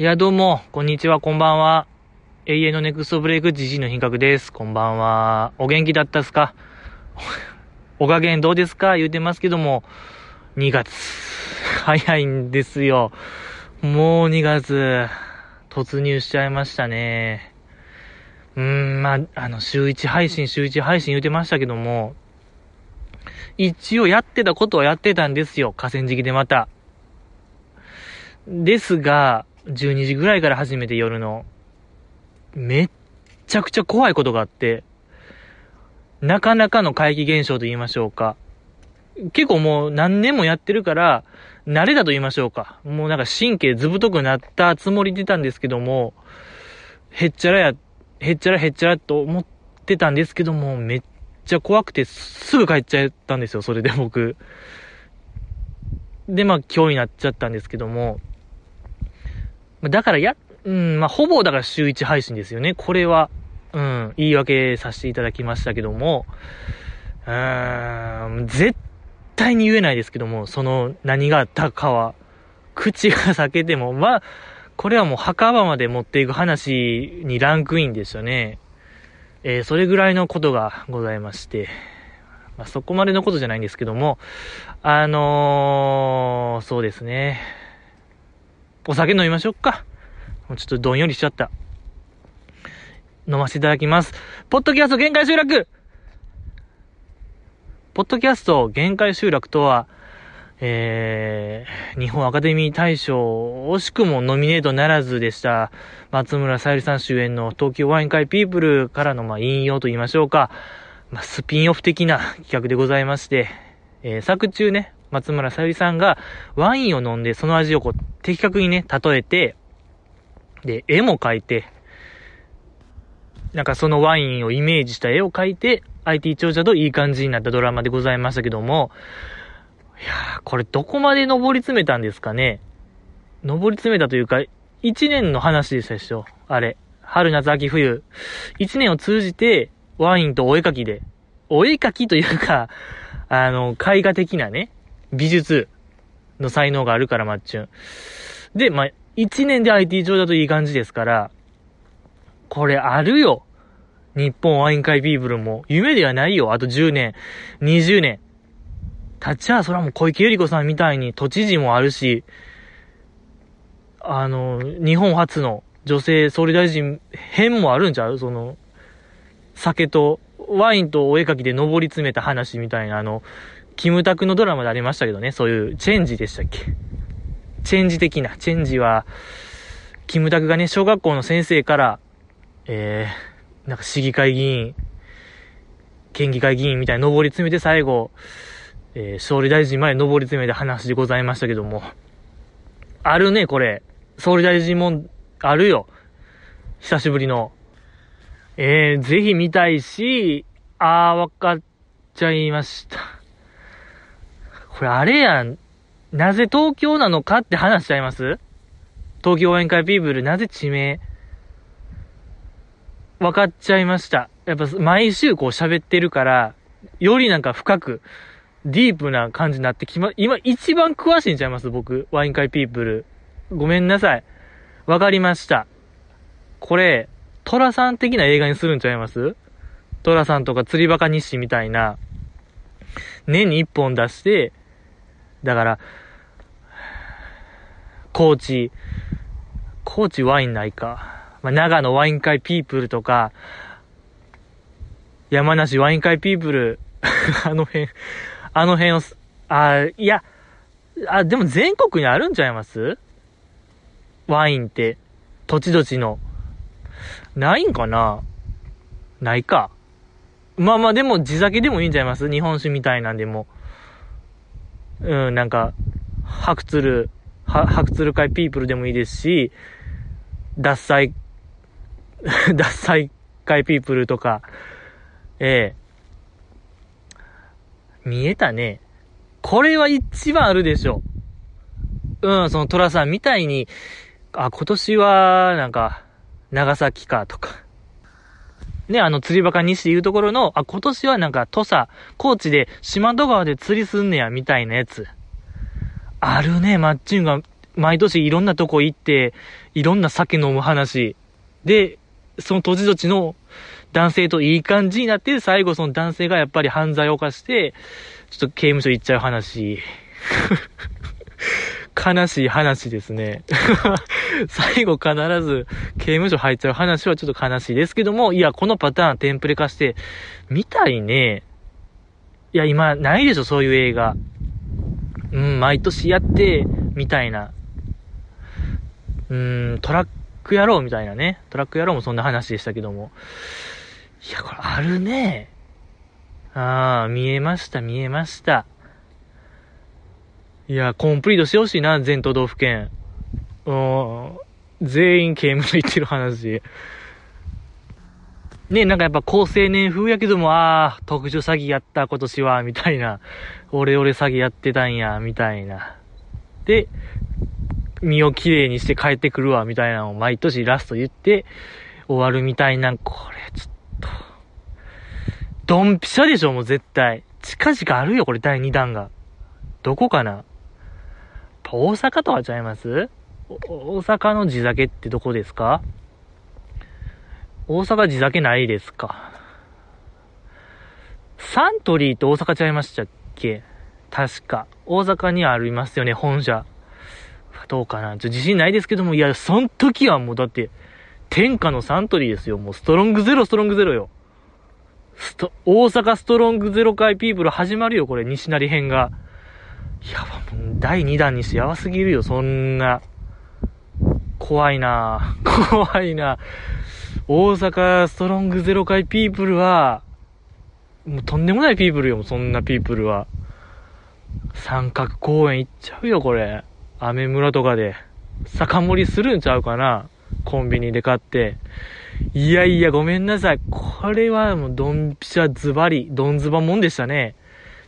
いや、どうも、こんにちは、こんばんは。永遠のネクストブレイク GG の品格です。こんばんは。お元気だったっすか？お加減どうですか？言うてますけども、2月。早いんですよ。もう2月、突入しちゃいましたね。うーん、まあ、あの、週1配信、週1配信言うてましたけども、一応やってたことはやってたんですよ。河川敷でまた。ですが、12時ぐらいから始めて夜の、めっちゃくちゃ怖いことがあって、なかなかの怪奇現象と言いましょうか。結構もう何年もやってるから、慣れたと言いましょうか。もうなんか神経ずぶとくなったつもりでたんですけども、へっちゃらや、へっちゃらへっちゃらと思ってたんですけども、めっちゃ怖くてすぐ帰っちゃったんですよ、それで僕。で、まあ今日になっちゃったんですけども、だからや、うん、まあ、ほぼだから週1配信ですよね。これは、うん、言い訳させていただきましたけども、うーん、絶対に言えないですけども、その何があったかは、口が裂けても、まあ、これはもう墓場まで持っていく話にランクインですよね。えー、それぐらいのことがございまして、まあ、そこまでのことじゃないんですけども、あのー、そうですね。お酒飲みましょうか。もうちょっとどんよりしちゃった。飲ませていただきます。ポッドキャスト限界集落ポッドキャスト限界集落とは、えー、日本アカデミー大賞、惜しくもノミネートならずでした、松村さゆりさん主演の東京ワイン会ピープルからの、まあ、引用と言いましょうか、まあ、スピンオフ的な企画でございまして、えー、作中ね、松村さゆりさんがワインを飲んでその味をこう的確にね、例えて、で、絵も描いて、なんかそのワインをイメージした絵を描いて、IT 長者といい感じになったドラマでございましたけども、いやー、これどこまで登り詰めたんですかね登り詰めたというか、一年の話でしたでしょあれ。春、夏、秋、冬。一年を通じて、ワインとお絵描きで。お絵描きというか、あの、絵画的なね、美術の才能があるから、マッチュン。で、まあ、一年で IT 上だといい感じですから、これあるよ。日本ワイン会ビーブルも。夢ではないよ。あと10年、20年。立ちはそれはもう小池百合子さんみたいに都知事もあるし、あの、日本初の女性総理大臣編もあるんちゃう？その、酒と、ワインとお絵描きで上り詰めた話みたいな、あの、キムタクのドラマでありましたけどね、そういうチェンジでしたっけ？チェンジ的な、チェンジは、キムタクがね、小学校の先生から、えー、なんか市議会議員、県議会議員みたいに上り詰めて最後、えー、総理大臣まで上り詰めた話でございましたけども。あるね、これ。総理大臣も、あるよ。久しぶりの。えー、ぜひ見たいし、あー、わかっちゃいました。これあれやん。なぜ東京なのかって話しちゃいます？東京応援会ピープル、なぜ地名？分かっちゃいました。やっぱ毎週こう喋ってるから、よりなんか深く、ディープな感じになってきま、今一番詳しいんちゃいます？僕。ワイン会ピープル。ごめんなさい。わかりました。これ、トラさん的な映画にするんちゃいます？トラさんとか釣りバカ日誌みたいな、年に一本出して、だから、高知、高知ワインないか。まあ、長野ワイン会ピープルとか、山梨ワイン会ピープル、あの辺、あの辺を、あ、いや、あ、でも全国にあるんちゃいます？ワインって、土地土地の。ないんかな？ないか。まあまあでも地酒でもいいんちゃいます？日本酒みたいなんでも。うん、なんか、白鶴、白鶴会ピープルでもいいですし、脱菜、脱菜会ピープルとか、ええ見えたね。これは一番あるでしょ。うん、その虎さんみたいに、あ、今年は、なんか、長崎かとか。ね、あの、釣りバカ西で言うところの、あ、今年はなんか、土佐、高知で、四万十川で釣りすんねや、みたいなやつ。あるね、マッチングが、毎年いろんなとこ行って、いろんな酒飲む話。で、その土地土地の男性といい感じになって、最後その男性がやっぱり犯罪を犯して、ちょっと刑務所行っちゃう話。悲しい話ですね。最後必ず刑務所入っちゃう話はちょっと悲しいですけども、いや、このパターンテンプレ化して、見たいね。いや、今、ないでしょ、そういう映画。うん、毎年やって、みたいな。うん、トラック野郎みたいなね。トラック野郎もそんな話でしたけども。いや、これあるね。ああ、見えました、見えました。いや、コンプリートしてほしいな、全都道府県。うん、全員刑務所行ってる話。ね、なんかやっぱ高青年風やけども、ああ、特殊詐欺やった、今年は、みたいな。俺俺詐欺やってたんや、みたいな。で、身をきれいにして帰ってくるわ、みたいなのを毎年ラスト言って終わるみたいな、これちょっと。ドンピシャでしょ、もう絶対。近々あるよ、これ第2弾が。どこかな？大阪とはちゃいます？大阪の地酒ってどこですか？大阪地酒ないですか？サントリーと大阪ちゃいましたっけ？確か。大阪にありますよね、本社。どうかな？ちょ自信ないですけども、いや、そん時はもうだって、天下のサントリーですよ。もうストロングゼロ、ストロングゼロよ。スト、大阪ストロングゼロ回ピープル始まるよ、これ、西成編が。やば、もう第2弾にしてやばすぎるよ、そんな。怖いな 怖いな大阪ストロングゼロ回ピープルは、もうとんでもないピープルよ、そんなピープルは。三角公園行っちゃうよ、これ。アメ村とかで。酒盛りするんちゃうかなコンビニで買って。いやいや、ごめんなさい。これはもうドンピシャズバリ、ドンズバもんでしたね。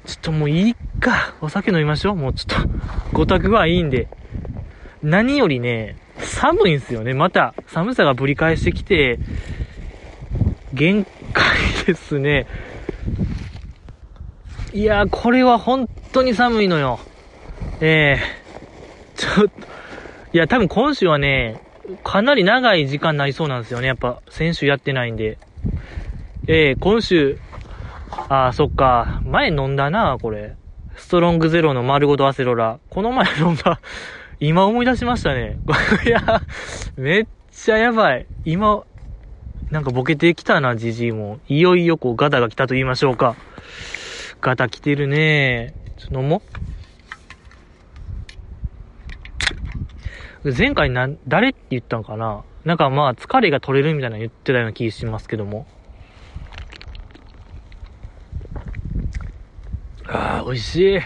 ちょっともういいか。お酒飲みましょう。もうちょっと、ご宅はいいんで。何よりね、寒いんですよね。また、寒さがぶり返してきて、限界ですね。いやーこれは本当に寒いのよ。ええー、ちょっと、いや、多分今週はね、かなり長い時間になりそうなんですよね。やっぱ、先週やってないんで。ええー、今週、ああ、そっか。前飲んだな、これ。ストロングゼロの丸ごとアセロラ。この前飲んだ。今思い出しましたね。いや、めっちゃやばい。今、なんかボケてきたな、じじいも。いよいよこうガタが来たと言いましょうか。ガタ来てるね。ちょっと飲もう。前回な、誰って言ったんかななんかまあ疲れが取れるみたいなの言ってたような気しますけども。ああ、美味しい。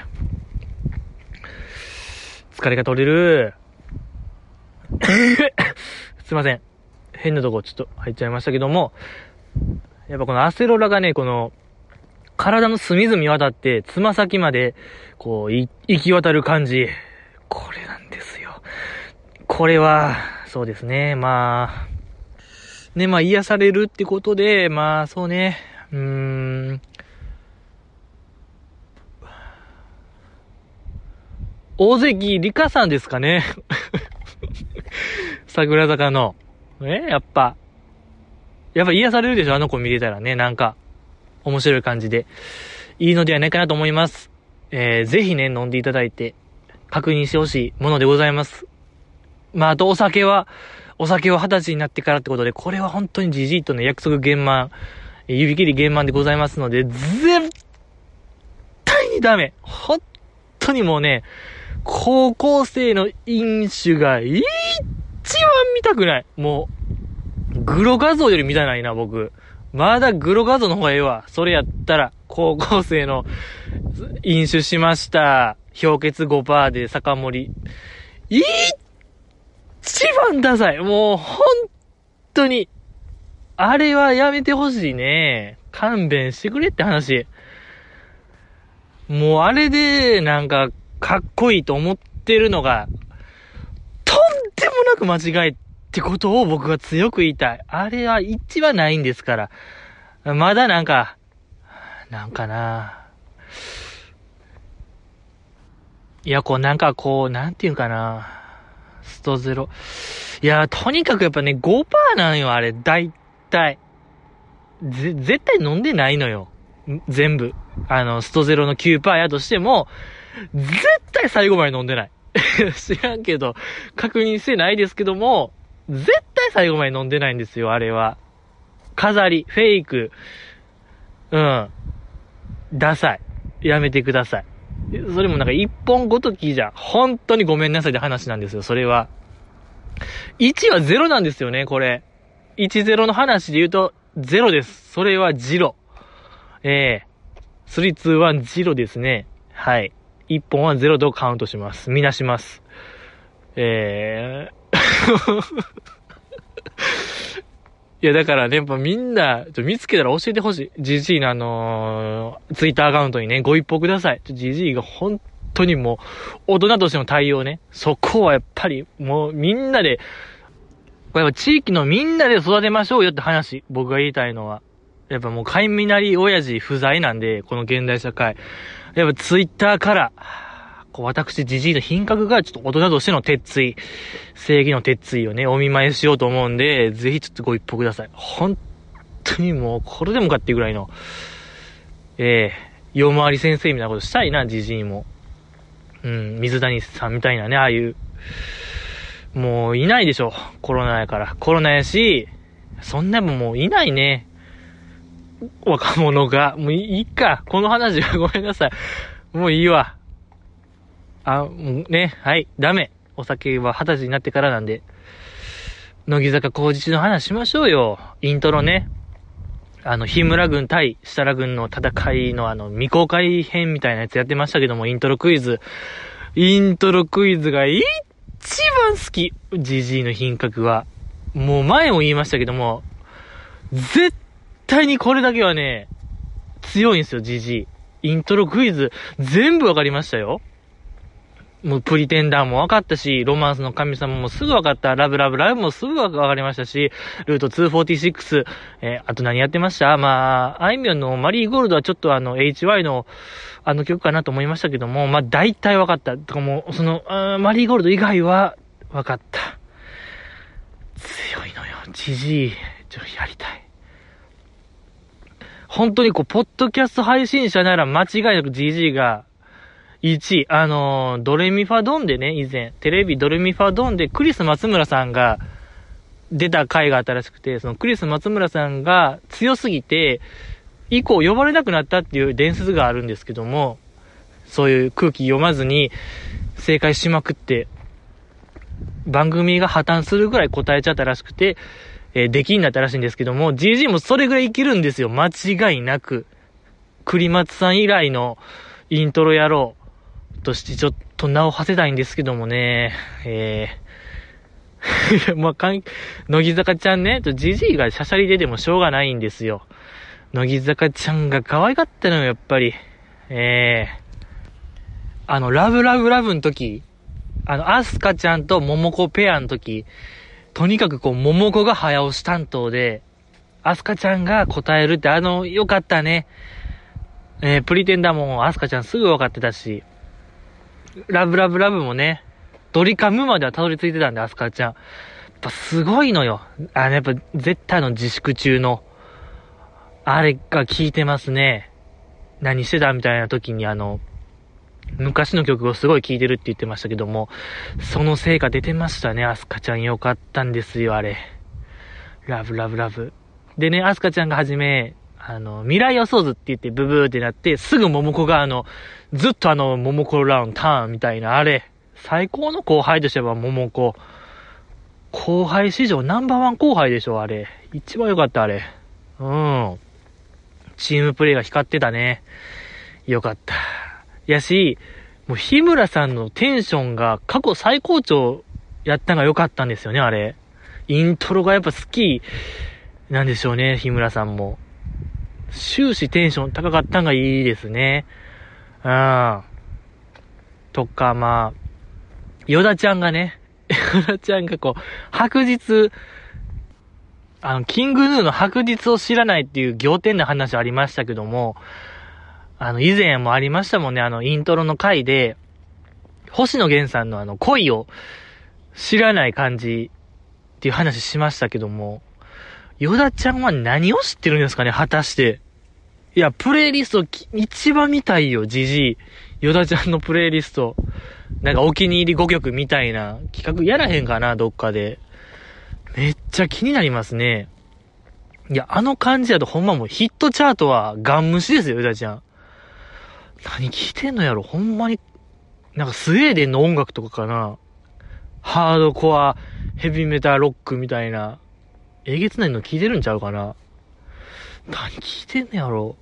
疲れが取れる。すいません。変なとこちょっと入っちゃいましたけども、やっぱこのアセロラがね、この、体の隅々渡って、つま先まで、こう、行き渡る感じ。これなんですよ。これは、そうですね、まあ、ね、まあ癒されるってことで、まあそうね、うーん、大関理香さんですかね。桜坂の。えやっぱ。やっぱ癒されるでしょあの子見れたらね。なんか、面白い感じで。いいのではないかなと思います。えー、ぜひね、飲んでいただいて、確認してほしいものでございます。まあ、あとお酒は、お酒は二十歳になってからってことで、これは本当にじじいとの約束減満、指切り減満でございますので、絶対にダメ本当にもうね、高校生の飲酒が一番見たくない。もう、グロ画像より見たないな、僕。まだグロ画像の方がええわ。それやったら、高校生の飲酒しました。氷結5%で酒盛り。一番ダサい。もう、本当に。あれはやめてほしいね。勘弁してくれって話。もうあれで、なんか、かっこいいと思ってるのが、とんでもなく間違いってことを僕は強く言いたい。あれは一番ないんですから。まだなんか、なんかな。いや、こうなんかこう、なんていうかな。ストゼロ。いや、とにかくやっぱね、5%なんよ、あれ、大体。ぜ、絶対飲んでないのよ。全部。あの、ストゼロの9%やとしても、絶対最後まで飲んでない。知らんけど、確認してないですけども、絶対最後まで飲んでないんですよ、あれは。飾り、フェイク。うん。ダサい。やめてください。それもなんか一本ごときじゃん、本当にごめんなさいって話なんですよ、それは。1は0なんですよね、これ。10の話で言うと、0です。それは0。ええー、3、2、1、0ですね。はい。1本は0とカウントします。みなします。えー いや、だからね、やっぱみんな、見つけたら教えてほしい。GG のあのー、ツイッターアカウントにね、ご一報ください。GG が本当にもう、大人としての対応ね。そこはやっぱり、もうみんなで、これは地域のみんなで育てましょうよって話。僕が言いたいのは。やっぱもう、雷親父不在なんで、この現代社会。やっぱツイッターから、こう、私、じじいの品格がちょっと大人としての鉄意、正義の鉄意をね、お見舞いしようと思うんで、ぜひちょっとご一報ください。本当にもう、これでもかっていうぐらいの、ええー、夜回り先生みたいなことしたいな、じじいも。うん、水谷さんみたいなね、ああいう、もういないでしょ。コロナやから。コロナやし、そんなもんもういないね。若者が。もういいか。この話は ごめんなさい。もういいわ。あ、ね、はい、ダメ。お酒は二十歳になってからなんで。乃木坂工事中の話しましょうよ。イントロね。あの、日村軍対設楽軍の戦いのあの、未公開編みたいなやつやってましたけども、イントロクイズ。イントロクイズが一番好き。ジジイの品格は。もう前も言いましたけども、絶対にこれだけはね、強いんですよ、ジジイ。イントロクイズ、全部わかりましたよ。もうプリテンダーも分かったし、ロマンスの神様もすぐ分かった、ラブラブラブもすぐ分かりましたし、ルート246、えー、あと何やってました？まあ、あいみょんのマリーゴールドはちょっとあの、HY のあの曲かなと思いましたけども、まあ大体分かった。とかもう、その、マリーゴールド以外は分かった。強いのよ、じじい。ちょ、やりたい。本当にこう、ポッドキャスト配信者なら間違いなく GG が1位、あのー、ドレミファドンでね、以前、テレビドレミファドンでクリス松村さんが出た回があったらしくて、そのクリス松村さんが強すぎて、以降呼ばれなくなったっていう伝説があるんですけども、そういう空気読まずに正解しまくって、番組が破綻するぐらい答えちゃったらしくて、えー、出来になったらしいんですけども、GG もそれぐらいいけるんですよ。間違いなく。栗松さん以来のイントロやろう。としてちょっと名を馳せたいんですけどもね、えー、まあ、かん、乃木坂ちゃんね、とじじいがしゃしゃり出てもしょうがないんですよ。乃木坂ちゃんが可愛かったのよ、やっぱり。えー、あの、ラブラブラブの時、あの、アスカちゃんとモモコペアの時、とにかくこう、モモコが早押し担当で、アスカちゃんが答えるって、あの、よかったね。えー、プリテンダーもアスカちゃんすぐ分かってたし、ラブラブラブもね、ドリカムまではたどり着いてたんで、アスカちゃん。やっぱすごいのよ。あの、やっぱ絶対の自粛中の、あれが効いてますね。何してたみたいな時にあの、昔の曲をすごい聴いてるって言ってましたけども、その成果出てましたね、アスカちゃんよかったんですよ、あれ。ラブラブラブ。でね、アスカちゃんがはじめ、あの、未来予想図って言ってブブーってなって、すぐ桃子があの、ずっとあの、桃子ラウンターンみたいな、あれ、最高の後輩としては桃子。後輩史上ナンバーワン後輩でしょ、あれ。一番良かった、あれ。うん。チームプレイが光ってたね。よかった。やし、もう日村さんのテンションが過去最高潮やったのが良かったんですよね、あれ。イントロがやっぱ好きなんでしょうね、日村さんも。終始テンション高かったんがいいですね。うん。とか、まあ、ヨダちゃんがね、ヨダちゃんがこう、白日、あの、キングヌーの白日を知らないっていう仰天な話ありましたけども、あの、以前もありましたもんね、あの、イントロの回で、星野源さんのあの、恋を知らない感じっていう話しましたけども、ヨダちゃんは何を知ってるんですかね果たして。いや、プレイリスト一番見たいよ、じじい。ヨダちゃんのプレイリスト。なんかお気に入り5曲みたいな企画やらへんかな、どっかで。めっちゃ気になりますね。いや、あの感じだとほんまもうヒットチャートはガン無視ですよ、ヨダちゃん。何聞いてんのやろ。ほんまに、なんかスウェーデンの音楽とかかな。ハードコア、ヘビーメタロックみたいな、えげつないの聞いてるんちゃうかな。何聞いてんのやろ。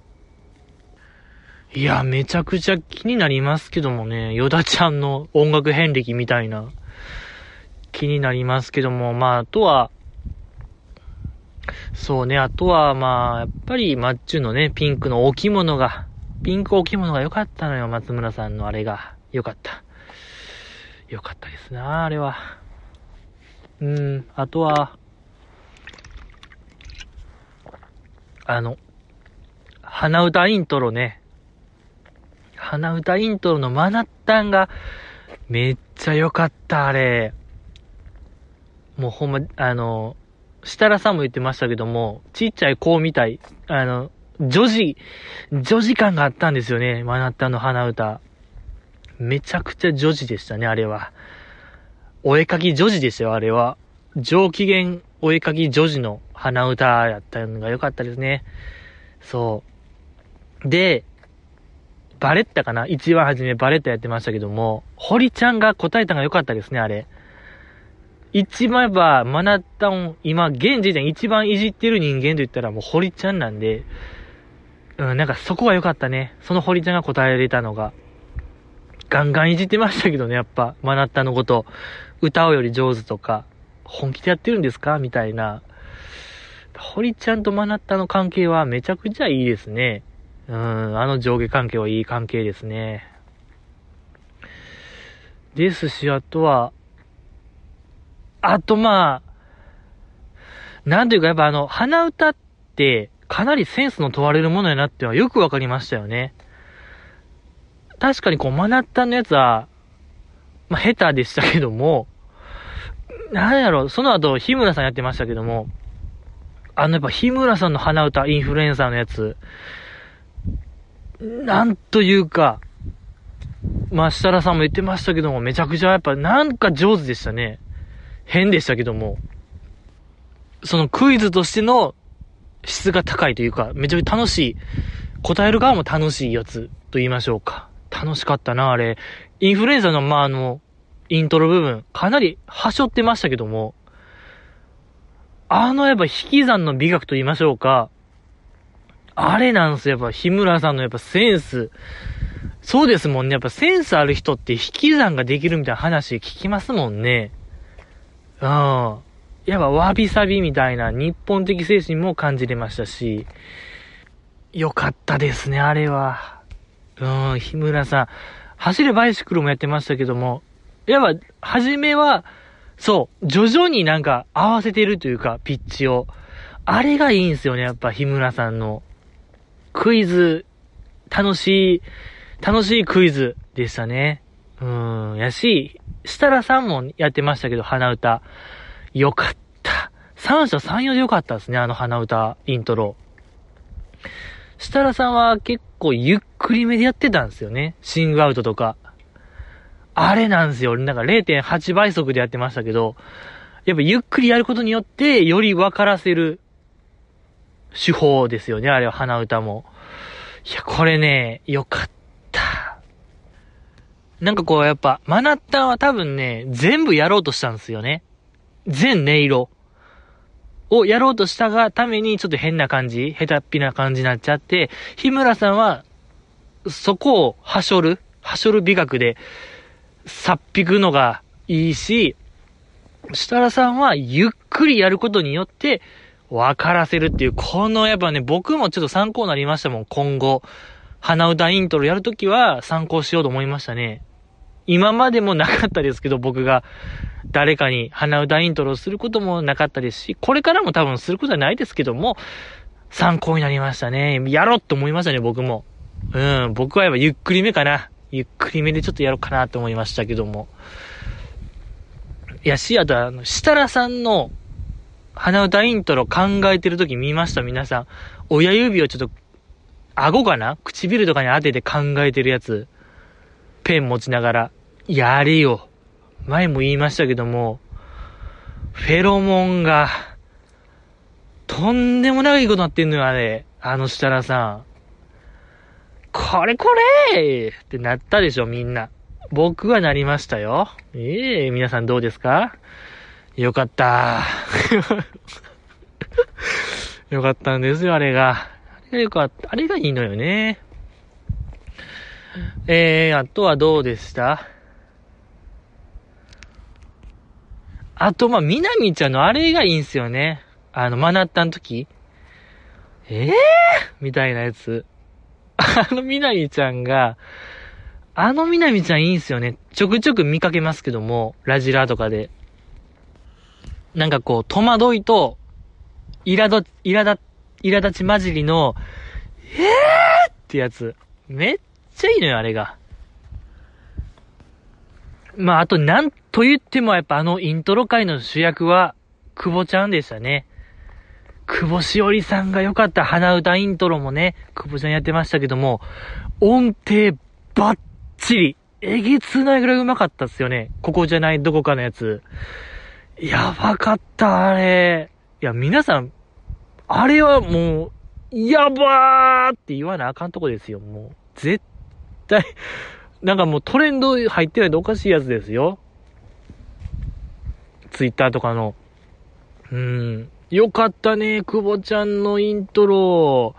いや、めちゃくちゃ気になりますけどもね、ヨダちゃんの音楽遍歴みたいな、気になりますけども、まあ、あとは、そうね、あとは、まあ、やっぱり、マッチュのね、ピンクの置物が、ピンク置物が良かったのよ、松村さんのあれが。良かった。良かったですな、あれは。うん、あとは、あの、鼻歌イントロね。鼻歌イントロのマナッタンがめっちゃ良かった、あれ。もうほんま、あの、設楽さんも言ってましたけども、ちっちゃい子みたい、あの、女児、女児感があったんですよね、マナッタの鼻歌。めちゃくちゃ女児でしたね、あれは。お絵かき女児でしたよ、あれは。上機嫌お絵かき女児の鼻歌やったのが良かったですね。そう。で、バレッタかな？一番初めバレッタやってましたけども、堀ちゃんが答えたのが良かったですね、あれ。一番やっぱ、マナッタン、今、現時点一番いじってる人間と言ったらもう堀ちゃんなんで、うん、なんかそこが良かったね。その堀ちゃんが答えれたのが。ガンガンいじってましたけどね、やっぱ、マナッタのこと。歌うより上手とか、本気でやってるんですか？みたいな。堀ちゃんとマナッタの関係はめちゃくちゃいいですね。うん、あの上下関係はいい関係ですね。ですし、あとは、あとまあ、なんというかやっぱあの、鼻歌ってかなりセンスの問われるものやなってはよくわかりましたよね。確かにこう、マナッタンのやつは、まあ、下手でしたけども、なんやろ、その後、日村さんやってましたけども、あのやっぱ日村さんの鼻歌、インフルエンサーのやつ、なんというか、まあ、設楽さんも言ってましたけども、めちゃくちゃやっぱなんか上手でしたね。変でしたけども。そのクイズとしての質が高いというか、めちゃくちゃ楽しい。答える側も楽しいやつと言いましょうか。楽しかったな、あれ。インフルエンザの、まあ、あの、イントロ部分、かなりはしょってましたけども、あのやっぱ引き算の美学と言いましょうか、あれなんすよ、やっぱ、日村さんのやっぱセンス。そうですもんね。やっぱセンスある人って引き算ができるみたいな話聞きますもんね。うん。やっぱわびさびみたいな日本的精神も感じれましたし、よかったですね、あれは。うん、日村さん。走るバイシクルもやってましたけども、やっぱ、初めは、そう、徐々になんか合わせてるというか、ピッチを。あれがいいんですよね、やっぱ日村さんの。クイズ、楽しい、楽しいクイズでしたね。うん、やし、設楽さんもやってましたけど、鼻歌。よかった。三者三様でよかったですね、あの鼻歌、イントロ。設楽さんは結構ゆっくりめでやってたんですよね。シングアウトとか。あれなんですよ。なんか0.8倍速でやってましたけど、やっぱゆっくりやることによって、より分からせる手法ですよね、あれは鼻歌も。いや、これね、よかった。なんかこうやっぱ、マナッタンは多分ね、全部やろうとしたんですよね。全音色をやろうとしたがためにちょっと変な感じ、下手っぴな感じになっちゃって、日村さんは、そこをはしょる、はしょる美学で、さっぴくのがいいし、設楽さんはゆっくりやることによって、分からせるっていう、このやっぱね、僕もちょっと参考になりましたもん、今後。鼻歌イントロやるときは参考しようと思いましたね。今までもなかったですけど、僕が誰かに鼻歌イントロすることもなかったですし、これからも多分することはないですけども、参考になりましたね。やろうって思いましたね、僕も。うん、僕はやっぱゆっくりめかな。ゆっくりめでちょっとやろうかなと思いましたけども。いやし、あとあの、設楽さんの鼻歌イントロ考えてる時見ました？皆さん。親指をちょっと、顎かな？唇とかに当てて考えてるやつ。ペン持ちながら。やれよ。前も言いましたけども、フェロモンが、とんでもないことなってんのよ、あれ。あの設楽さん。これこれってなったでしょ、みんな。僕はなりましたよ。ええー、皆さんどうですか?よかった。よかったんですよ、あれが。あれがよかった。あれがいいのよね。えー、あとはどうでした？あと、まあ、みなみちゃんのあれがいいんすよね。あの、マナッタの時。ええー、みたいなやつ。あのみなみちゃんが、あのみなみちゃんいいんすよね。ちょくちょく見かけますけども、ラジラとかで。なんかこう、戸惑いと、苛立、苛立、苛立ち混じりの、えー？ってやつ。めっちゃいいのよ、あれが。まあ、あと、なんと言ってもやっぱあのイントロ界の主役は、久保ちゃんでしたね。久保しおりさんが良かった鼻歌イントロもね、久保ちゃんやってましたけども、音程バッチリ。えげつないぐらいうまかったっすよね。ここじゃないどこかのやつ。やばかった、あれ。いや、皆さん、あれはもう、やばーって言わなあかんとこですよ、もう。絶対、なんかもうトレンド入ってないとおかしいやつですよ。ツイッターとかの。うん。よかったね、久保ちゃんのイントロ。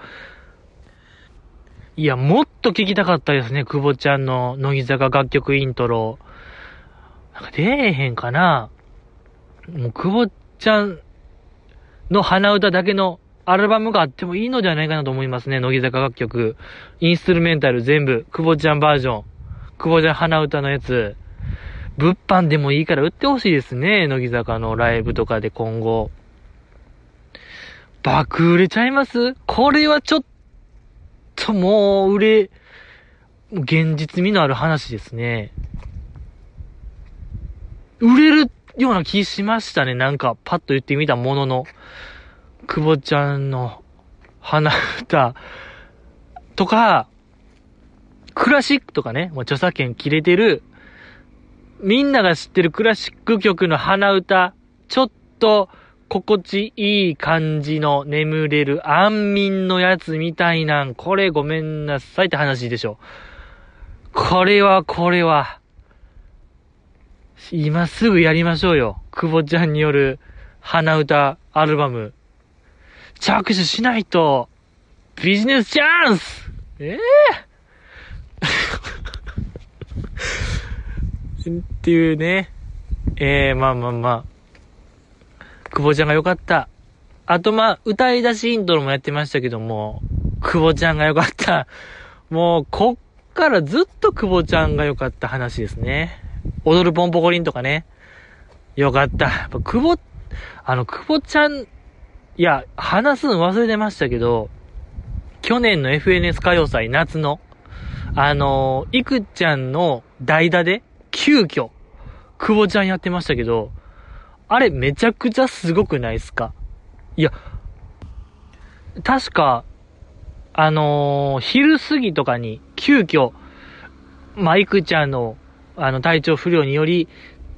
いや、もっと聞きたかったですね、久保ちゃんの乃木坂楽曲イントロ。なんか出えへんかなもう、久保ちゃんの鼻歌だけのアルバムがあってもいいのではないかなと思いますね、乃木坂楽曲。インストゥルメンタル全部、久保ちゃんバージョン。久保ちゃん鼻歌のやつ。物販でもいいから売ってほしいですね、乃木坂のライブとかで今後。爆売れちゃいます？これはちょっともう売れ、現実味のある話ですね。売れるような気しましたね。なんか、パッと言ってみたものの。久保ちゃんの花歌とか、クラシックとかね、もう著作権切れてる、みんなが知ってるクラシック曲の花歌、ちょっと心地いい感じの眠れる安眠のやつみたいなん、これごめんなさいって話でしょ。これは、これは。今すぐやりましょうよ。久保ちゃんによる鼻歌アルバム。着手しないと、ビジネスチャンスええー、っていうね。ええー、まあまあまあ。久保ちゃんが良かった。あと、まあ、歌い出しイントロもやってましたけども、久保ちゃんが良かった。もう、こっからずっと久保ちゃんが良かった話ですね。踊るポンポコリンとかね。よかった。やっぱ久保、あの、久保ちゃん、いや、話すの忘れてましたけど、去年の FNS 歌謡祭夏の、あのいくちゃんの代打で、急遽、久保ちゃんやってましたけど、あれめちゃくちゃすごくないっすか？いや、確か、あのー、昼過ぎとかに、急遽、マイクちゃんの、あの、体調不良により、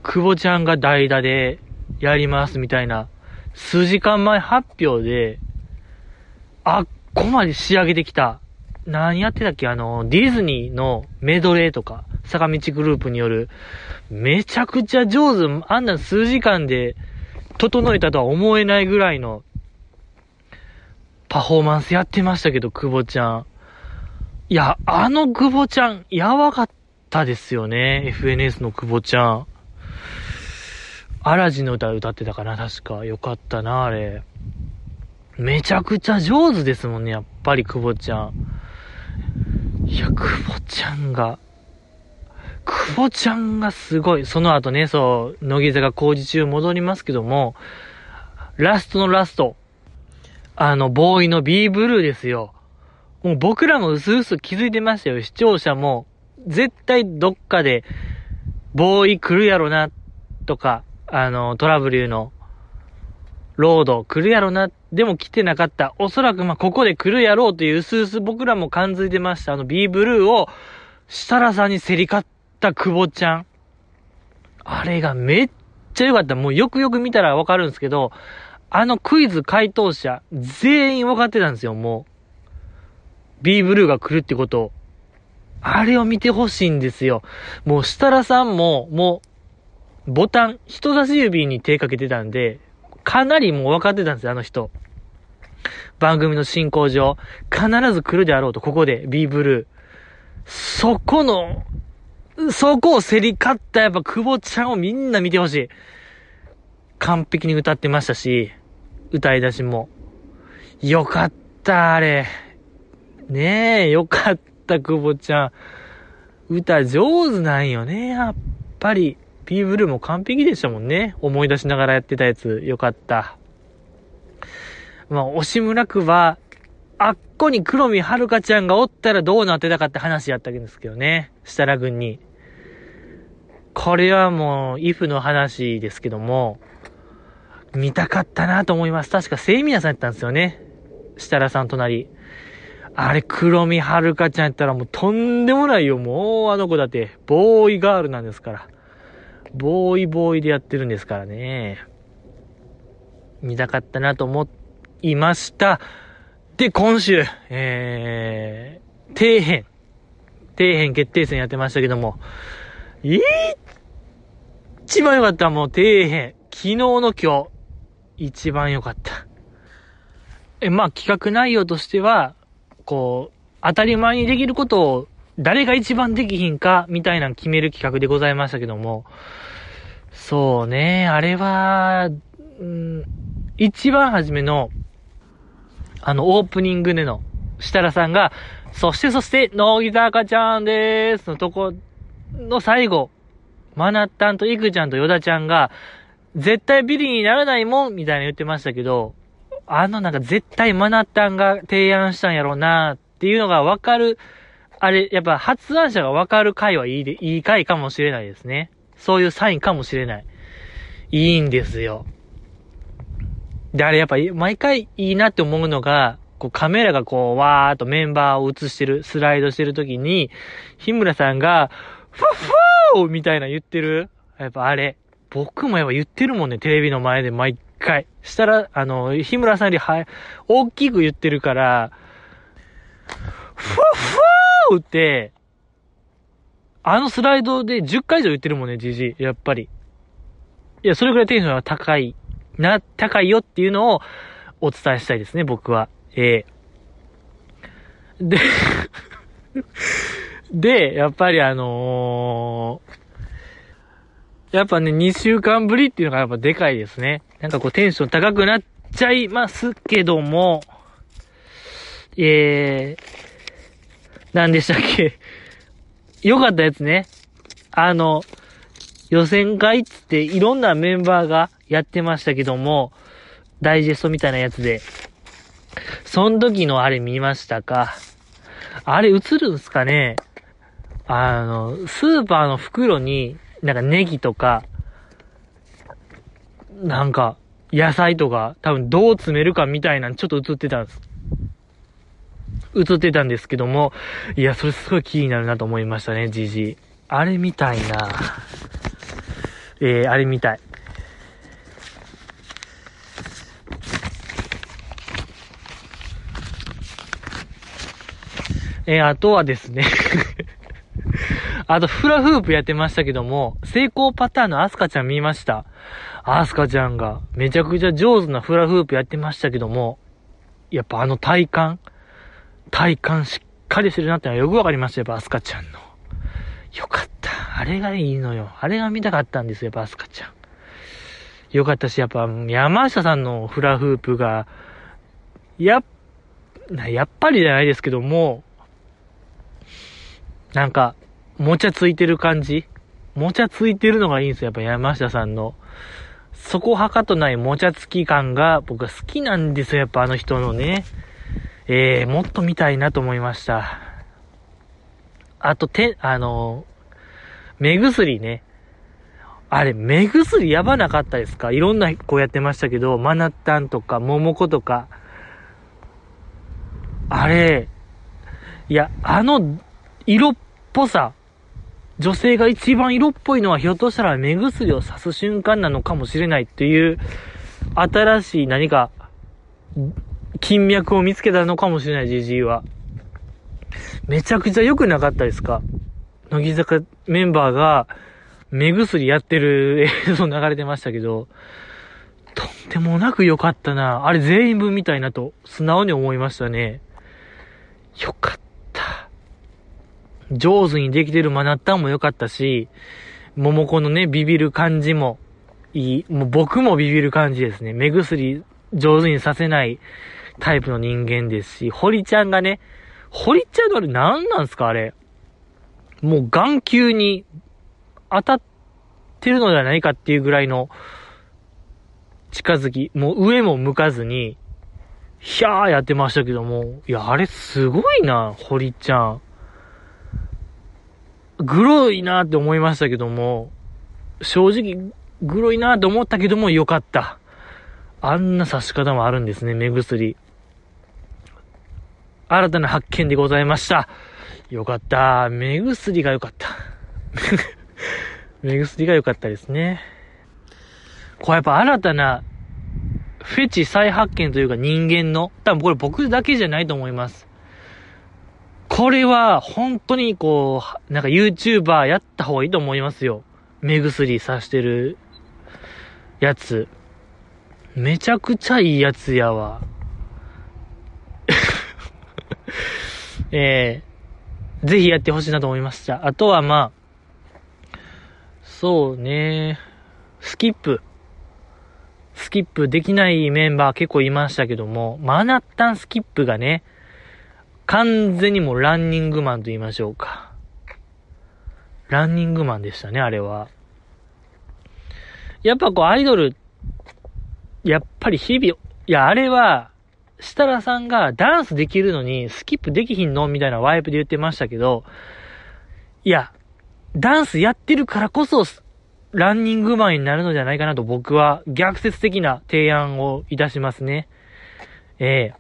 久保ちゃんが代打でやりますみたいな、数時間前発表で、あっこまで仕上げてきた。何やってたっけ？あの、ディズニーのメドレーとか、坂道グループによる、めちゃくちゃ上手、あんな数時間で整えたとは思えないぐらいのパフォーマンスやってましたけど、久保ちゃん。いや、あの久保ちゃん、やばかったですよね。FNS の久保ちゃん。アラジンの歌歌ってたかな？確か。よかったな、あれ。めちゃくちゃ上手ですもんね、やっぱり久保ちゃん。いや、久保ちゃんが、久保ちゃんがすごい。その後ね、そう、乃木坂工事中戻りますけども、ラストのラスト。あの、ボーイの B ブルーですよ。もう僕らもうすうす気づいてましたよ。視聴者も、絶対どっかで、ボーイ来るやろな、とか、あの、トラブルの、ロード来るやろな、でも来てなかった。おそらくまここで来るやろうという薄々僕らも感づいてました。あの B ブルーを設楽さんに競り勝った久保ちゃん。あれがめっちゃ良かった。もうよくよく見たらわかるんですけど、あのクイズ回答者、全員分かってたんですよ、もう。B ブルーが来るってことを。あれを見てほしいんですよ。もう設楽さんも、もう、ボタン、人差し指に手かけてたんで、かなりもう分かってたんですよ、あの人。番組の進行上、必ず来るであろうと、ここで、B ブルー。そこの、そこを競り勝ったやっぱ久保ちゃんをみんな見てほしい。完璧に歌ってましたし、歌い出しも。よかった、あれ。ねえ、よかった、久保ちゃん。歌上手なんよね、やっぱり。ピーブルーも完璧でしたもんね。思い出しながらやってたやつ、よかった。まあ、押村区は、あっこに黒見遥ちゃんがおったらどうなってたかって話やったわけですけどね。設楽軍に。これはもう、イフの話ですけども、見たかったなと思います。確か、セイミヤさんやったんですよね。設楽さん隣。あれ、黒見遥ちゃんやったらもうとんでもないよ。もうあの子だって、ボーイガールなんですから。ボーイボーイでやってるんですからね。見たかったなと思いました。で、今週、えー、底辺。底辺決定戦やってましたけども、一番良かったもう底辺。昨日の今日、一番良かった。え、まあ企画内容としては、こう、当たり前にできることを誰が一番できひんか、みたいなの決める企画でございましたけども、そうね、あれは、うん、一番初めの、あの、オープニングでの、設楽さんが、そしてそして、乃木坂ちゃんでーす。のとこの最後、マナッタンとイクちゃんとヨダちゃんが、絶対ビリにならないもんみたいな言ってましたけど、あのなんか絶対マナッタンが提案したんやろうなっていうのがわかる、あれ、やっぱ発案者がわかる回はいいで、いい回かもしれないですね。そういうサインかもしれない。いいんですよ。で、あれやっぱ毎回いいなって思うのが、こうカメラがこう、わーっとメンバーを映してる、スライドしてる時に、日村さんが、ファフォーみたいな言ってる。やっぱあれ。僕もやっぱ言ってるもんね、テレビの前で毎回。したら、あの、日村さんよりは、大きく言ってるから、ファフォーって、あのスライドで10回以上言ってるもんね、じじやっぱり。いや、それぐらいテンションが高い、な、高いよっていうのをお伝えしたいですね、僕は。ええー、で で、やっぱりあのー、やっぱね、2週間ぶりっていうのがやっぱでかいですね。なんかこうテンション高くなっちゃいますけども、えー、何でしたっけ？良かったやつね。あの、予選会っつっていろんなメンバーがやってましたけども、ダイジェストみたいなやつで。その時のあれ見ましたか？あれ映るんすかね？あの、スーパーの袋に、なんかネギとか、なんか、野菜とか、多分どう詰めるかみたいなのちょっと映ってたんです。映ってたんですけども、いや、それすごい気になるなと思いましたね、じじあれみたいな。えー、あれみたい。えー、あとはですね あと、フラフープやってましたけども、成功パターンのアスカちゃん見ました。アスカちゃんが、めちゃくちゃ上手なフラフープやってましたけども、やっぱあの体感体感しっかりしてるなってのはよくわかりました、やっぱアスカちゃんの。よかった。あれがいいのよ。あれが見たかったんですよ、やっぱアスカちゃん。よかったし、やっぱ山下さんのフラフープが、やっ、やっぱりじゃないですけども、なんか、もちゃついてる感じもちゃついてるのがいいんですよ、やっぱ山下さんの。そこはかとないもちゃつき感が僕は好きなんですよ、やっぱあの人のね。えー、もっと見たいなと思いました。あと、て、あの、目薬ね。あれ、目薬やばなかったですか？いろんな子やってましたけど、マナッタンとか、桃子とか。あれ、いや、あの、色っぽさ。女性が一番色っぽいのはひょっとしたら目薬をさす瞬間なのかもしれないっていう、新しい何か、金脈を見つけたのかもしれない、じじいは。めちゃくちゃ良くなかったですか？乃木坂メンバーが、目薬やってる映像流れてましたけど、とんでもなく良かったな。あれ全員分みたいなと、素直に思いましたね。よかった。上手にできてるマナッタンも良かったし、桃子のね、ビビる感じもいい。もう僕もビビる感じですね。目薬上手にさせないタイプの人間ですし、堀ちゃんがね、堀ちゃんのあれ何なんすかあれ？もう眼球に当たってるのではないかっていうぐらいの近づき、もう上も向かずに、ひゃーやってましたけども、いや、あれすごいな、堀ちゃん。グロいなって思いましたけども、正直、グロいなって思ったけども、よかった。あんな刺し方もあるんですね、目薬。新たな発見でございました。よかった。目薬がよかった。目薬が良かったですね。これやっぱ新たなフェチ再発見というか人間の、多分これ僕だけじゃないと思います。これは本当にこう、なんか YouTuber やった方がいいと思いますよ。目薬さしてるやつ。めちゃくちゃいいやつやわ。えー、ぜひやってほしいなと思いました。あとはまあ、そうね。スキップ。スキップできないメンバー結構いましたけども、マナッタンスキップがね、完全にもうランニングマンと言いましょうか。ランニングマンでしたね、あれは。やっぱこうアイドル、やっぱり日々、いや、あれは、設楽さんがダンスできるのにスキップできひんのみたいなワイプで言ってましたけど、いや、ダンスやってるからこそ、ランニングマンになるのではないかなと僕は逆説的な提案をいたしますね。え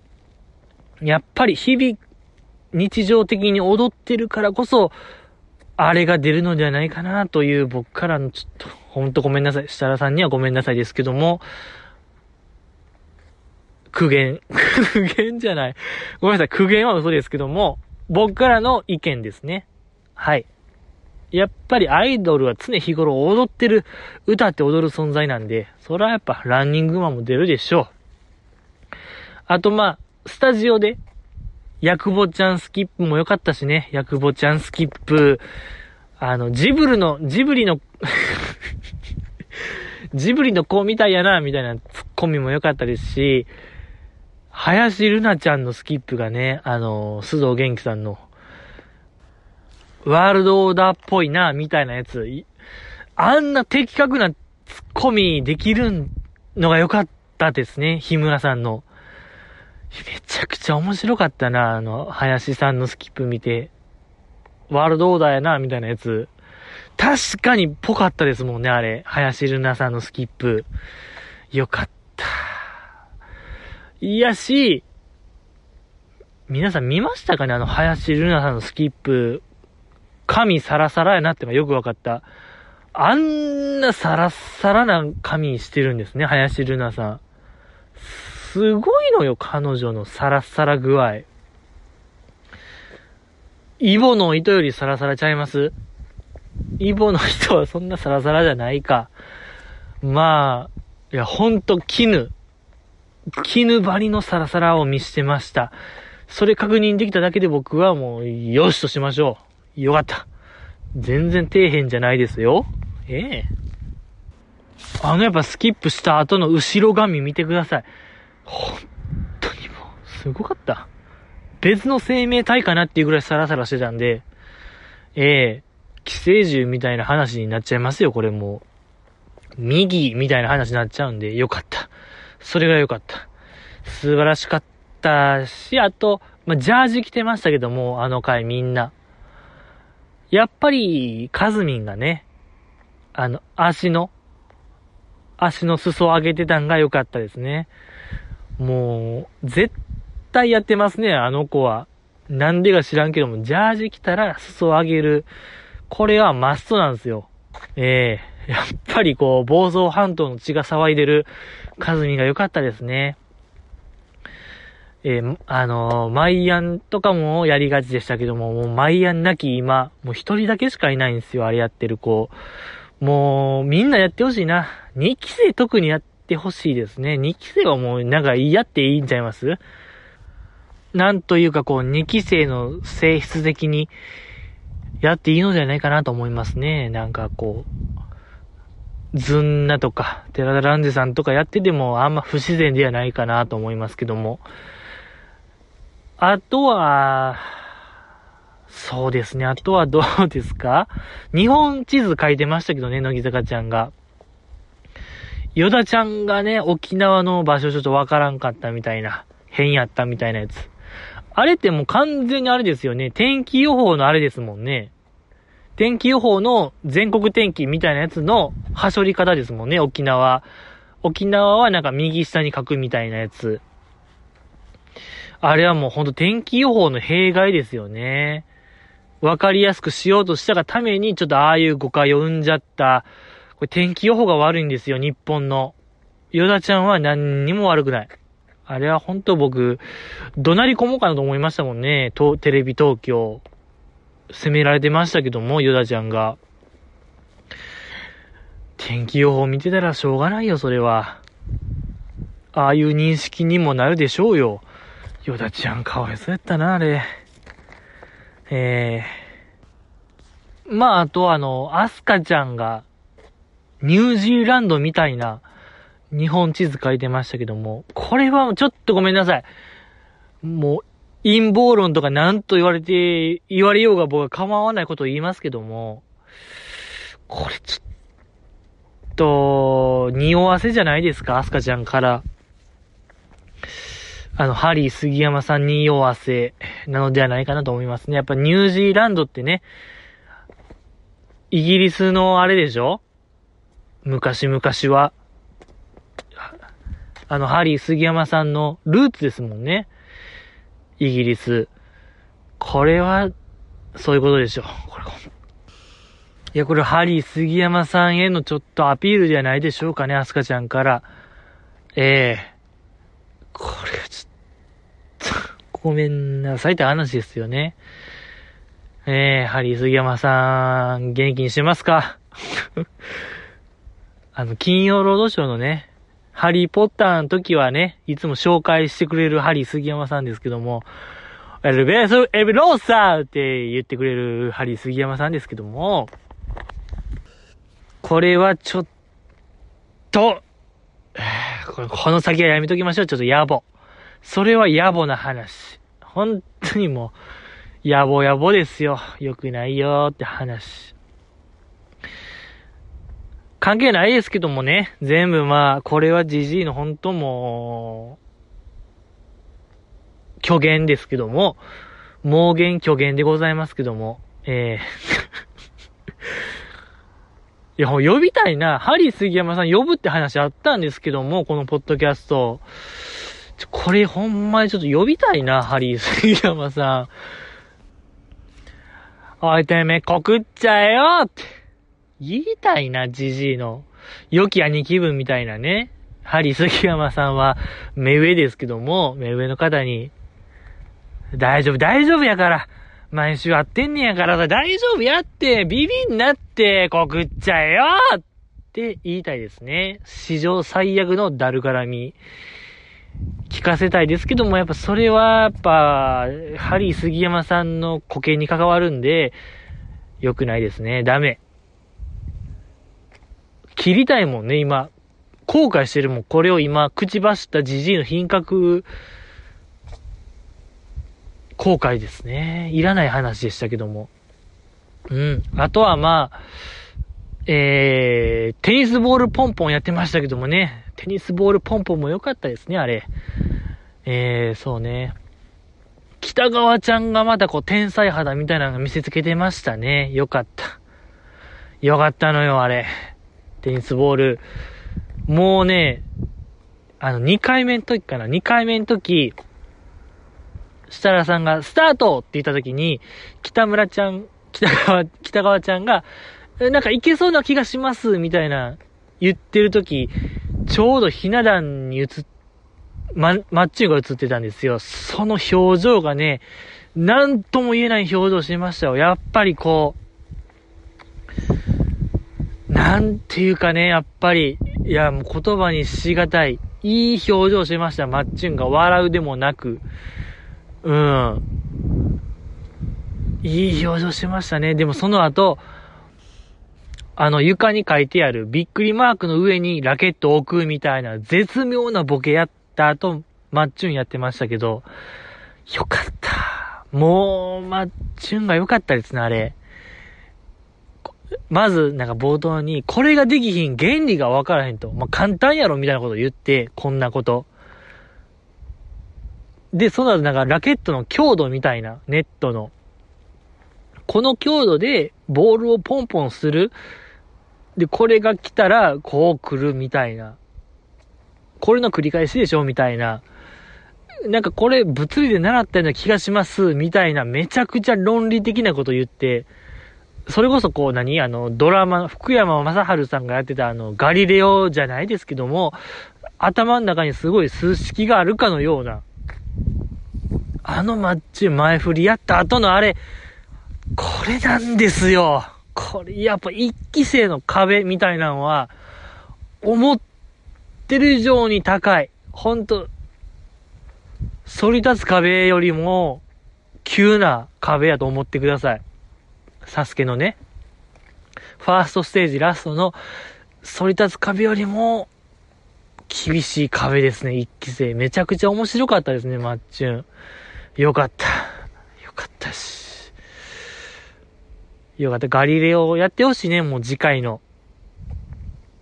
えー、やっぱり日々、日常的に踊ってるからこそ、あれが出るのではないかなという僕からのちょっと、ほんとごめんなさい。設楽さんにはごめんなさいですけども、苦言。苦言じゃない。ごめんなさい。苦言は嘘ですけども、僕からの意見ですね。はい。やっぱりアイドルは常日頃踊ってる、歌って踊る存在なんで、それはやっぱランニングマンも出るでしょう。あとまあ、スタジオで、ヤクボちゃんスキップも良かったしね、ヤクボちゃんスキップ、あの、ジブルの、ジブリの ジブリの子みたいやな、みたいなツッコミも良かったですし、林ルナちゃんのスキップがね、あの、須藤元気さんのワールドオーダーっぽいな、みたいなやつ。あんな的確なツッコミできるのが良かったですね、日村さんの。めちゃくちゃ面白かったな、あの、林さんのスキップ見て。ワールドオーダーやな、みたいなやつ。確かにぽかったですもんね、あれ。林ルナさんのスキップ。よかった。いやし、皆さん見ましたかね？あの、林ルナさんのスキップ。髪サラサラやなってのがよくわかった。あんなサラサラな髪してるんですね、林ルナさん。すごいのよ、彼女のサラサラ具合。イボの糸よりサラサラちゃいます？イボの糸はそんなサラサラじゃないか。まあ、いや、ほんと絹。絹張りのサラサラを見してました。それ確認できただけで僕はもう、よしとしましょう。よかった。全然底辺じゃないですよ。ええあのやっぱスキップした後の後ろ髪見てください。本当にもう、すごかった。別の生命体かなっていうぐらいサラサラしてたんで、ええ寄生獣みたいな話になっちゃいますよ、これもう。右みたいな話になっちゃうんで、よかった。それがよかった。素晴らしかったし、あと、まあ、ジャージ着てましたけども、あの回みんな。やっぱり、カズミンがね、あの、足の、足の裾を上げてたんが良かったですね。もう、絶対やってますね、あの子は。なんでか知らんけども、ジャージ着たら裾を上げる。これはマストなんですよ。ええー、やっぱりこう、房総半島の血が騒いでる、カズミが良かったですね。えー、あのー、マイアンとかもやりがちでしたけども、もうマイアンなき今、もう一人だけしかいないんですよ、あれやってる子。もう、みんなやってほしいな。2期生特にやってほしいですね。2期生はもう、なんかやっていいんちゃいます？なんというかこう、2期生の性質的に、やっていいのではないかなと思いますね。なんかこう、ズンナとか、寺田ランジさんとかやっててもあんま不自然ではないかなと思いますけども。あとは、そうですね。あとはどうですか？日本地図書いてましたけどね、乃木坂ちゃんが。ヨダちゃんがね、沖縄の場所ちょっとわからんかったみたいな、変やったみたいなやつ。あれってもう完全にあれですよね。天気予報のあれですもんね。天気予報の全国天気みたいなやつのはしょり方ですもんね、沖縄。沖縄はなんか右下に書くみたいなやつ。あれはもうほんと天気予報の弊害ですよね。わかりやすくしようとしたがために、ちょっとああいう誤解を生んじゃった。これ天気予報が悪いんですよ、日本の。ヨダちゃんは何にも悪くない。あれは本当僕、怒鳴り込もうかなと思いましたもんね。と、テレビ東京。責められてましたけども、ヨダちゃんが。天気予報見てたらしょうがないよ、それは。ああいう認識にもなるでしょうよ。ヨダちゃんかわいそうやったな、あれ。ええー、まあ、あとあの、アスカちゃんが、ニュージーランドみたいな日本地図書いてましたけども、これはちょっとごめんなさい。もう、陰謀論とか何と言われて、言われようが僕は構わないことを言いますけども、これちょっと、匂わせじゃないですか、アスカちゃんから。あの、ハリー杉山さんに匂わせなのではないかなと思いますね。やっぱニュージーランドってね、イギリスのあれでしょ？昔々は。あの、ハリー杉山さんのルーツですもんね。イギリス。これは、そういうことでしょう。これ、いや、これ、ハリー杉山さんへのちょっとアピールじゃないでしょうかね、アスカちゃんから。ええ、これはちょっと、ごめんなさいって話ですよね。ええ、ハリー杉山さん、元気にしてますか？あの、金曜ロードショーのね、ハリーポッターの時はね、いつも紹介してくれるハリー杉山さんですけども、エルベースエビローサーって言ってくれるハリー杉山さんですけども、これはちょっと、これこの先はやめときましょう。ちょっと野暮。それは野暮な話。本当にもう、野暮野暮ですよ。良くないよって話。関係ないですけどもね、全部まあ、これはジジイの本当もう、虚言ですけども、妄言虚言でございますけども、ええー いや、呼びたいな。ハリー杉山さん呼ぶって話あったんですけども、このポッドキャスト。ちょこれほんまにちょっと呼びたいな、ハリー杉山さん。おいてめ、告っちゃえよって。言いたいな、じじいの。良き兄貴分みたいなね。ハリー杉山さんは、目上ですけども、目上の方に、大丈夫、大丈夫やから。毎週会ってんねやからさ、大丈夫やって、ビビんなって、告っちゃえよって言いたいですね。史上最悪のダル絡み。聞かせたいですけども、やっぱそれは、やっぱ、ハリー杉山さんの固形に関わるんで、良くないですね。ダメ。切りたいもんね、今。後悔してるもん。これを今、口走ったじじいの品格、後悔ですね。いらない話でしたけども。うん。あとはまあ、えー、テニスボールポンポンやってましたけどもね。テニスボールポンポンも良かったですね、あれ。えー、そうね。北川ちゃんがまたこう天才肌みたいなのが見せつけてましたね。よかった。よかったのよ、あれ。テニスボール。もうね、あの、2回目の時かな、2回目の時、設楽さんが、スタートって言った時に、北村ちゃん、北川、北川ちゃんが、なんかいけそうな気がします、みたいな、言ってる時、ちょうどひな壇に映っ、ま、マッチュが映ってたんですよ。その表情がね、なんとも言えない表情してましたよ。やっぱりこう、なんていうかね、やっぱり、いや、もう言葉にしがたい。いい表情してました、マッチュンが。笑うでもなく。うん。いい表情してましたね。でもその後、あの床に書いてあるびっくりマークの上にラケットを置くみたいな絶妙なボケやった後、マッチュンやってましたけど、よかった。もう、マッチュンが良かったですね、あれ。まず、なんか冒頭に、これができひん、原理がわからへんと。まあ、簡単やろ、みたいなこと言って、こんなこと。で、その後なんかラケットの強度みたいな、ネットの。この強度でボールをポンポンする。で、これが来たら、こう来るみたいな。これの繰り返しでしょみたいな。なんかこれ物理で習ったような気がします、みたいな、めちゃくちゃ論理的なこと言って、それこそこう何？あの、ドラマ、福山雅治さんがやってたあの、ガリレオじゃないですけども、頭の中にすごい数式があるかのような、あのマッチ前振りやった後のあれ、これなんですよ。これ、やっぱ一期生の壁みたいなのは、思ってる以上に高い。ほんと、反り立つ壁よりも、急な壁やと思ってください。サスケのね、ファーストステージラストの反り立つ壁よりも、厳しい壁ですね、一期生。めちゃくちゃ面白かったですね、マッチュン。よかった。よかったし。よかった。ガリレオをやってほしいね、もう次回の。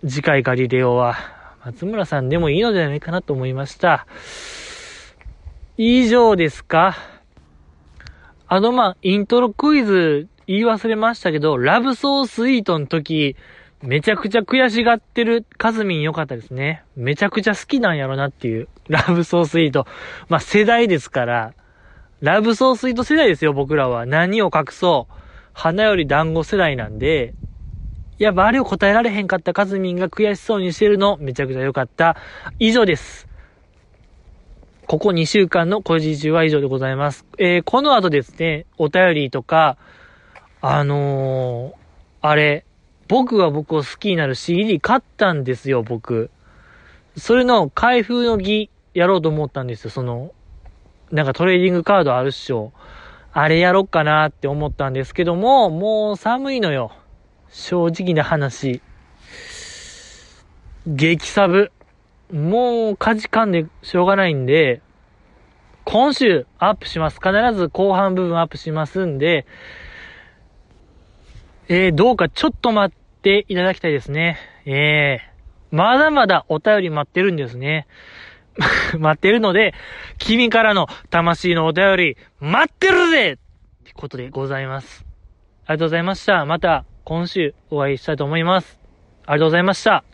次回ガリレオは、松村さんでもいいのではないかなと思いました。以上ですかあの、まあ、イントロクイズ言い忘れましたけど、ラブソースイートの時、めちゃくちゃ悔しがってるカズミン良かったですね。めちゃくちゃ好きなんやろなっていう、ラブソースイート。まあ、世代ですから、ラブソースイート世代ですよ、僕らは。何を隠そう。花より団子世代なんで、やっぱあれを答えられへんかったカズミンが悔しそうにしてるの、めちゃくちゃ良かった。以上です。ここ2週間の小事中は以上でございます。えー、この後ですね、お便りとか、あのー、あれ、僕が僕を好きになる CD 買ったんですよ、僕。それの開封の儀やろうと思ったんですよ、その、なんかトレーディングカードあるっしょ。あれやろっかなって思ったんですけども、もう寒いのよ。正直な話。激サブ。もう、かじかんでしょうがないんで、今週アップします。必ず後半部分アップしますんで、えー、どうかちょっと待っていただきたいですね。えー、まだまだお便り待ってるんですね。待ってるので、君からの魂のお便り、待ってるぜってことでございます。ありがとうございました。また今週お会いしたいと思います。ありがとうございました。